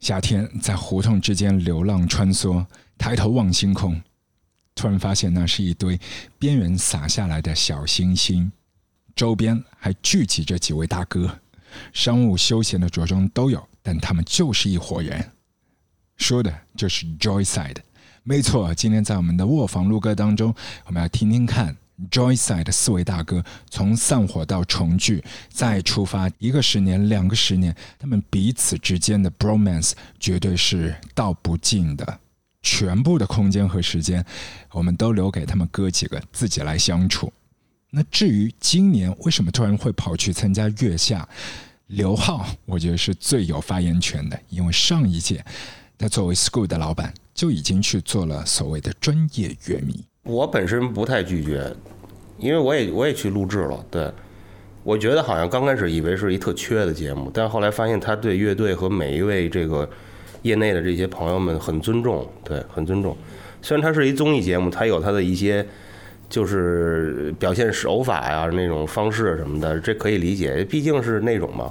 夏天在胡同之间流浪穿梭，抬头望星空，突然发现那是一堆边缘洒下来的小星星，周边还聚集着几位大哥，商务休闲的着装都有，但他们就是一伙人。说的就是 Joyside，没错。今天在我们的卧房录歌当中，我们要听听看 Joyside 的四位大哥从散伙到重聚，再出发一个十年、两个十年，他们彼此之间的 bromance 绝对是道不尽的。全部的空间和时间，我们都留给他们哥几个自己来相处。那至于今年为什么突然会跑去参加月下，刘浩我觉得是最有发言权的，因为上一届。他作为 school 的老板，就已经去做了所谓的专业乐迷。我本身不太拒绝，因为我也我也去录制了。对，我觉得好像刚开始以为是一特缺的节目，但后来发现他对乐队和每一位这个业内的这些朋友们很尊重，对，很尊重。虽然它是一综艺节目，它有它的一些就是表现手法呀那种方式什么的，这可以理解，毕竟是那种嘛。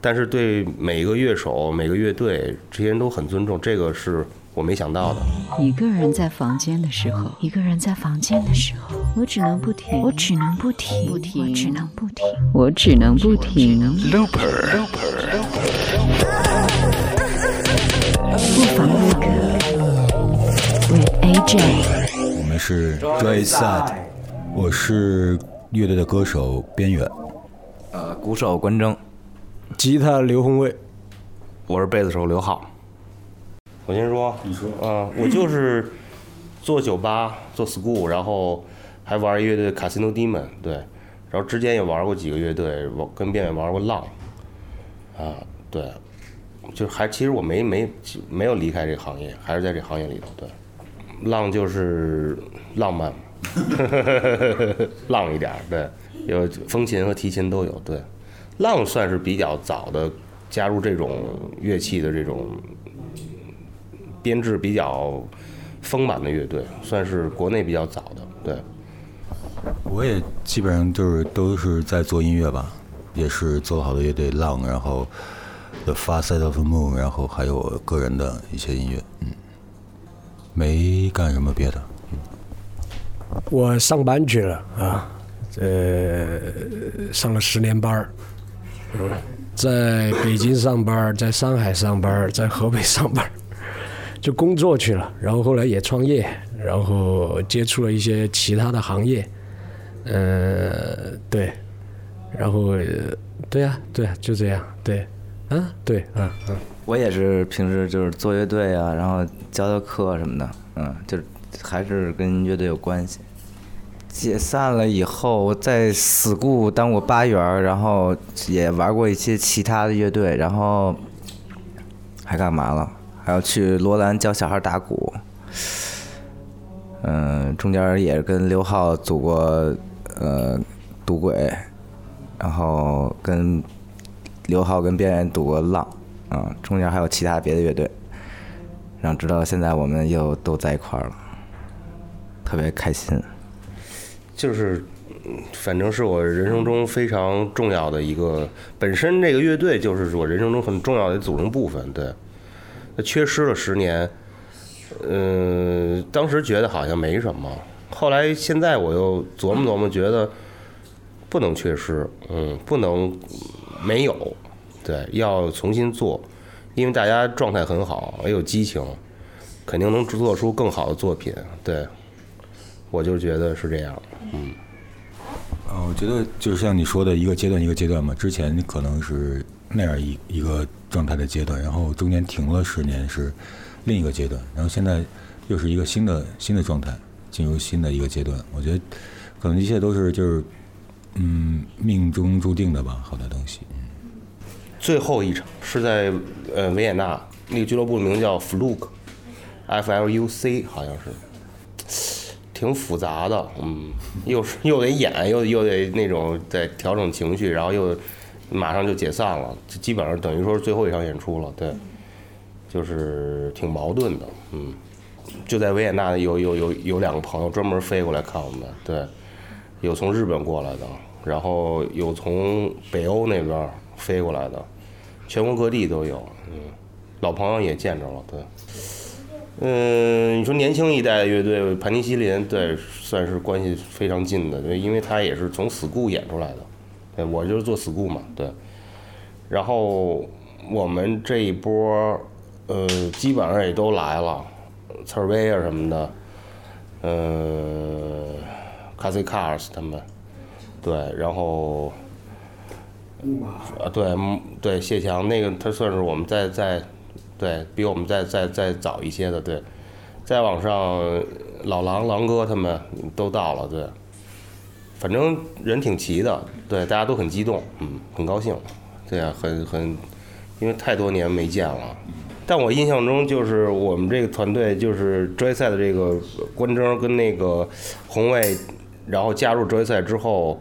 但是对每一个乐手、每个乐队，这些人都很尊重，这个是我没想到的。一个人在房间的时候，一个人在房间的时候，我只能不停，我只能不停，不停，我只能不停，我只能不停。Looper，不妨录歌，with AJ。我们是 Joyside，我是乐队的歌手边远，呃，鼓手关征。吉他刘宏卫，我是贝斯手刘浩。我先说，你说，啊，我就是做酒吧，做 school，然后还玩乐队 Casino Demon，对，然后之前也玩过几个乐队，我跟边远玩过浪，啊，对，就还其实我没没没有离开这个行业，还是在这行业里头，对，浪就是浪漫，浪一点，对，有风琴和提琴都有，对。浪算是比较早的加入这种乐器的这种编制比较丰满的乐队，算是国内比较早的。对，我也基本上就是都是在做音乐吧，也是做了好多乐队浪，然后 The Far Side of the Moon，然后还有我个人的一些音乐，嗯，没干什么别的。我上班去了啊，呃，上了十年班儿。在北京上班，在上海上班，在河北上班，就工作去了。然后后来也创业，然后接触了一些其他的行业，呃，对，然后对呀，对呀，就这样，对，啊，对，嗯嗯。我也是平时就是做乐队啊，然后教教课什么的，嗯，就还是跟乐队有关系。解散了以后，在 school 当过八元然后也玩过一些其他的乐队，然后还干嘛了？还要去罗兰教小孩打鼓。嗯，中间也跟刘浩组过呃赌鬼，然后跟刘浩跟边缘赌过浪，嗯，中间还有其他别的乐队，然后直到现在我们又都在一块儿了，特别开心。就是，反正是我人生中非常重要的一个。本身这个乐队就是我人生中很重要的组成部分。对，缺失了十年，嗯，当时觉得好像没什么，后来现在我又琢磨琢磨，觉得不能缺失，嗯，不能没有，对，要重新做，因为大家状态很好，也有激情，肯定能制作出更好的作品。对，我就觉得是这样。嗯，啊，我觉得就是像你说的一个阶段一个阶段嘛，之前可能是那样一一个状态的阶段，然后中间停了十年是另一个阶段，然后现在又是一个新的新的状态，进入新的一个阶段。我觉得可能一切都是就是嗯命中注定的吧，好多东西。嗯，最后一场是在呃维也纳，那个俱乐部名叫 Fluke，F L U C 好像是。挺复杂的，嗯，又是又得演，又又得那种在调整情绪，然后又马上就解散了，基本上等于说是最后一场演出了，对，就是挺矛盾的，嗯，就在维也纳有有有有两个朋友专门飞过来看我们，对，有从日本过来的，然后有从北欧那边飞过来的，全国各地都有，嗯，老朋友也见着了，对。嗯，你说年轻一代的乐队盘尼西林，对，算是关系非常近的，对，因为他也是从 school 演出来的，对我就是做 school 嘛，对。然后我们这一波，呃，基本上也都来了，刺儿威啊什么的，呃 c a s i Cars 他们，对，然后。啊，对，嗯对，谢强那个他算是我们在在，对比我们再再再早一些的，对，再往上老狼狼哥他们都到了，对，反正人挺齐的，对，大家都很激动，嗯，很高兴，对啊，很很，因为太多年没见了，但我印象中就是我们这个团队就是职业赛的这个关征跟那个红卫，然后加入职业赛之后。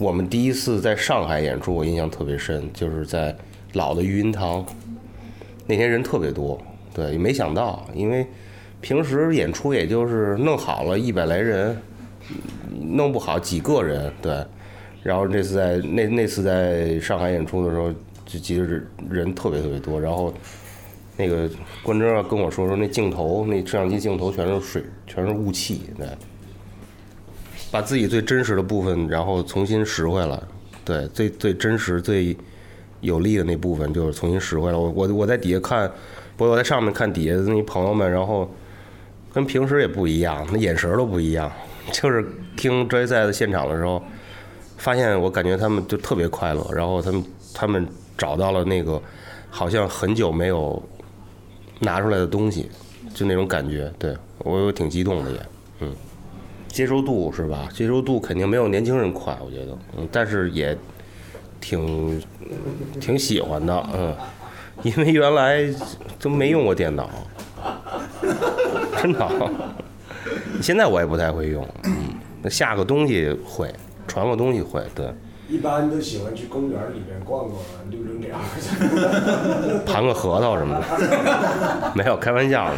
我们第一次在上海演出，我印象特别深，就是在老的育音堂，那天人特别多，对，也没想到，因为平时演出也就是弄好了一百来人，弄不好几个人，对，然后这次在那那次在上海演出的时候，就其实人特别特别多，然后那个关征跟我说说那镜头，那摄像机镜头全是水，全是雾气，对。把自己最真实的部分，然后重新拾回来，对，最最真实、最有力的那部分，就是重新拾回来。我我我在底下看，不过我在上面看底下的那朋友们，然后跟平时也不一样，那眼神都不一样。就是听专业赛的现场的时候，发现我感觉他们就特别快乐，然后他们他们找到了那个好像很久没有拿出来的东西，就那种感觉，对我挺激动的也，嗯。接受度是吧？接受度肯定没有年轻人快，我觉得，嗯，但是也挺挺喜欢的，嗯，因为原来都没用过电脑，真的，现在我也不太会用，嗯，下个东西会，传个东西会，对。一般都喜欢去公园里面逛逛，溜溜鸟，盘个核桃什么的，没有开玩笑的，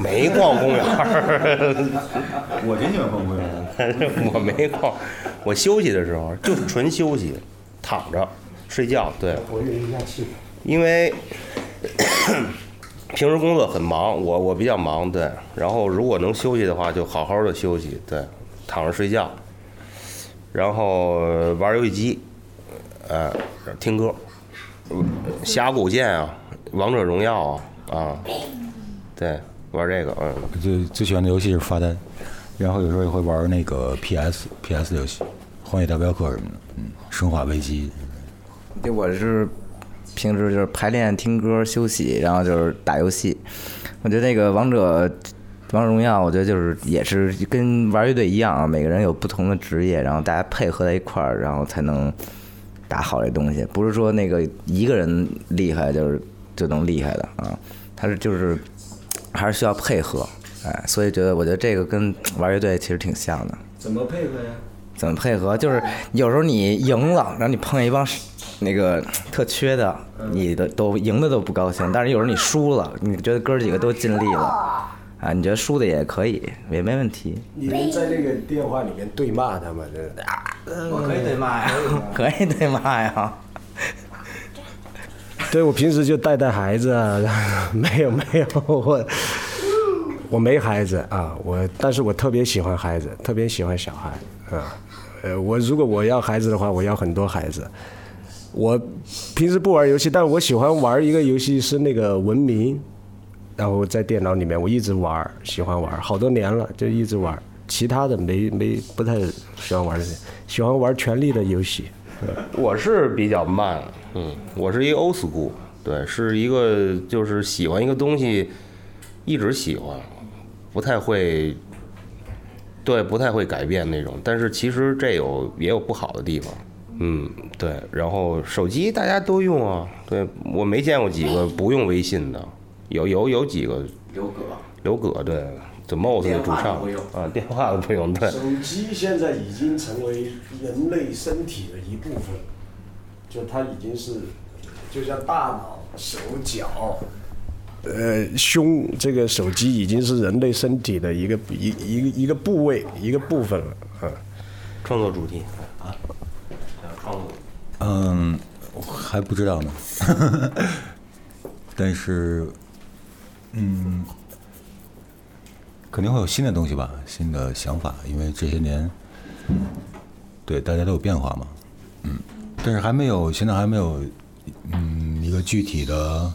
没逛公园。我挺喜欢逛公园，我没逛，我休息的时候就是纯休息，躺着睡觉，对。活跃一下气氛。因为平时工作很忙，我我比较忙，对。然后如果能休息的话，就好好的休息，对，躺着睡觉。然后玩游戏机，呃，听歌，峡谷剑啊，王者荣耀啊，啊，对，玩这个，嗯。最最喜欢的游戏是发呆，然后有时候也会玩那个 PS PS 游戏，《荒野大镖客》什么的，嗯，《生化危机》。对，我是平时就是排练、听歌、休息，然后就是打游戏。我觉得那个王者。王者荣耀，我觉得就是也是跟玩乐队一样啊，每个人有不同的职业，然后大家配合在一块儿，然后才能打好这东西。不是说那个一个人厉害就是就能厉害的啊，他是就是还是需要配合，哎，所以觉得我觉得这个跟玩乐队其实挺像的。怎么配合呀？怎么配合？就是有时候你赢了，然后你碰见一帮那个特缺的，你的都赢的都不高兴，但是有时候你输了，你觉得哥几个都尽力了。啊，你觉得输的也可以，也没问题。你们在那个电话里面对骂他吗？这啊，我可以对骂呀，可以对骂呀。对，我平时就带带孩子啊，没有没有，我我没孩子啊，我但是我特别喜欢孩子，特别喜欢小孩啊。呃，我如果我要孩子的话，我要很多孩子。我平时不玩游戏，但是我喜欢玩一个游戏是那个文明。然后在电脑里面，我一直玩，喜欢玩，好多年了，就一直玩。其他的没没不太喜欢玩这些，喜欢玩权力的游戏。我是比较慢，嗯，我是一个 old school，对，是一个就是喜欢一个东西，一直喜欢，不太会，对，不太会改变那种。但是其实这有也有不好的地方，嗯，对。然后手机大家都用啊，对我没见过几个不用微信的。有有有几个刘葛，刘葛对，The Most 的主唱啊，电话都不用对。手机现在已经成为人类身体的一部分，就它已经是，就像大脑、手脚，呃，胸这个手机已经是人类身体的一个一一个一个部位一个部分了啊。创作主题啊，创作，嗯，还不知道呢。但是，嗯，肯定会有新的东西吧，新的想法，因为这些年，对大家都有变化嘛，嗯，但是还没有，现在还没有，嗯，一个具体的，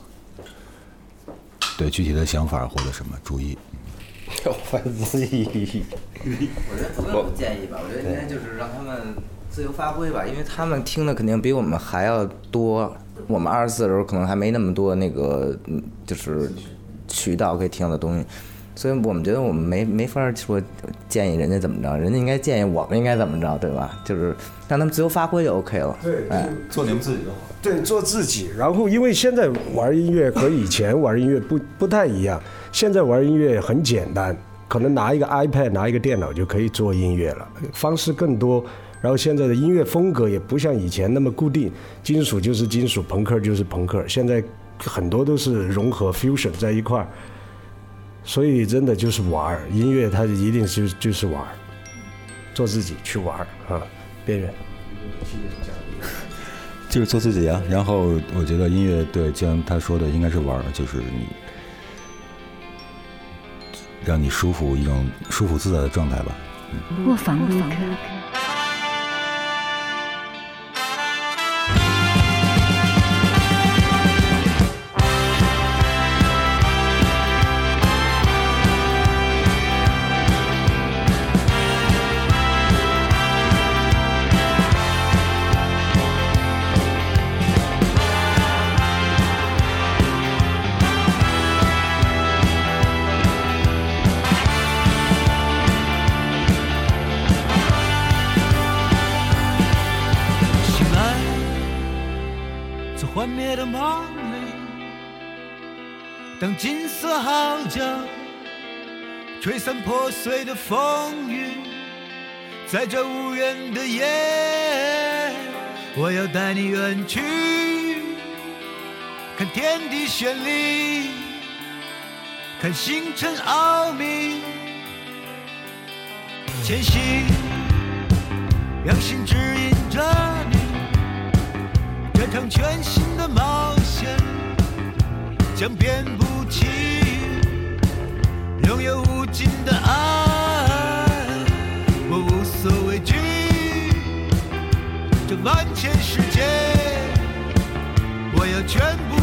对具体的想法或者什么注意。要反自己。我觉得不用建议吧，我觉得应该就是让他们自由发挥吧，因为他们听的肯定比我们还要多。我们二十四的时候可能还没那么多那个，嗯，就是渠道可以听的东西，所以我们觉得我们没没法说建议人家怎么着，人家应该建议我们应该怎么着，对吧？就是让他们自由发挥就 OK 了。对哎，做你们自己就好。对，做自己。然后，因为现在玩音乐和以前玩音乐不不太一样，现在玩音乐很简单，可能拿一个 iPad、拿一个电脑就可以做音乐了，方式更多。然后现在的音乐风格也不像以前那么固定，金属就是金属，朋克就是朋克，现在很多都是融合 fusion 在一块儿。所以真的就是玩儿音乐，它一定是就是玩儿，做自己去玩儿啊，边缘。就是做自己啊。然后我觉得音乐对，就像他说的，应该是玩儿，就是你让你舒服一种舒服自在的状态吧。卧房录歌。金色号角吹散破碎的风雨，在这无人的夜，我要带你远去，看天地绚丽，看星辰奥秘，前行。让心指引着你，这场全新的冒险将遍布起，拥有无尽的爱，我无所畏惧。这万千世界，我要全部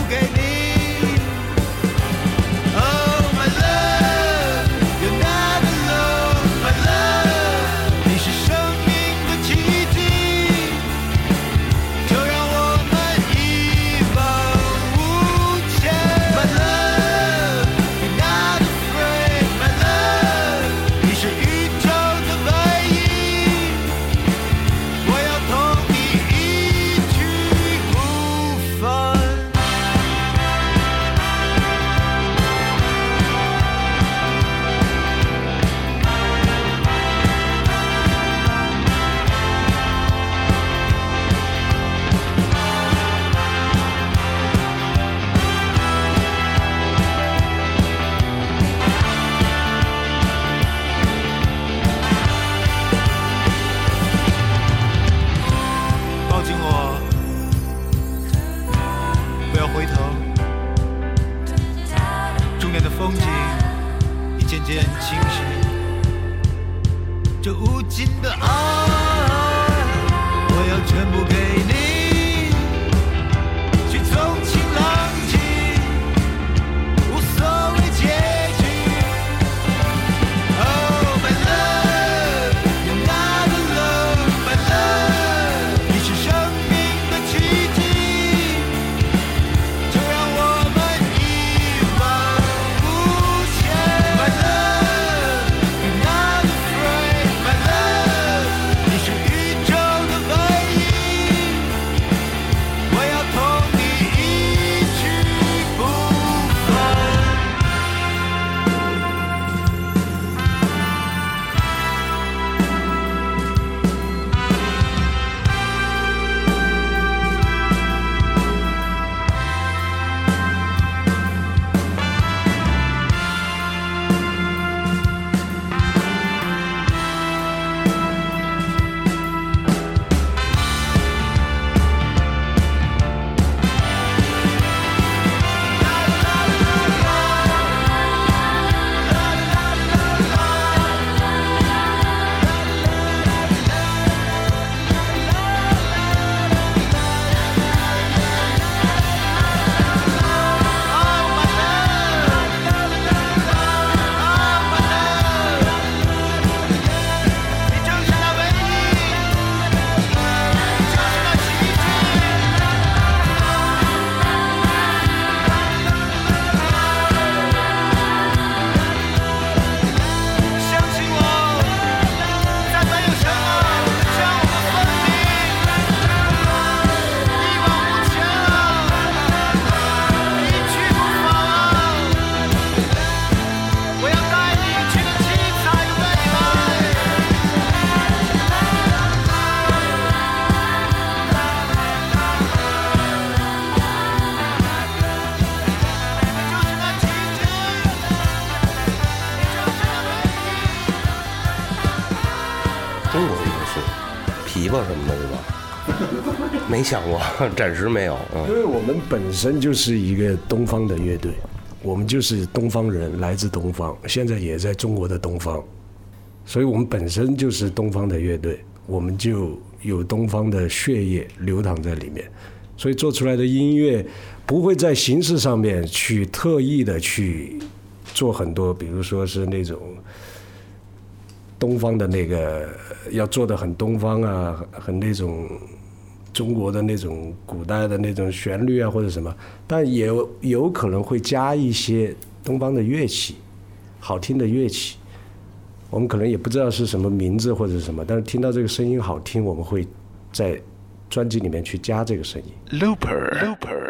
琶什么的，对吧？没想过，暂时没有。嗯因为我们本身就是一个东方的乐队，我们就是东方人，来自东方，现在也在中国的东方，所以我们本身就是东方的乐队，我们就有东方的血液流淌在里面，所以做出来的音乐不会在形式上面去特意的去做很多，比如说是那种。东方的那个要做的很东方啊，很很那种中国的那种古代的那种旋律啊或者什么，但也有有可能会加一些东方的乐器，好听的乐器。我们可能也不知道是什么名字或者是什么，但是听到这个声音好听，我们会在专辑里面去加这个声音。Looper Looper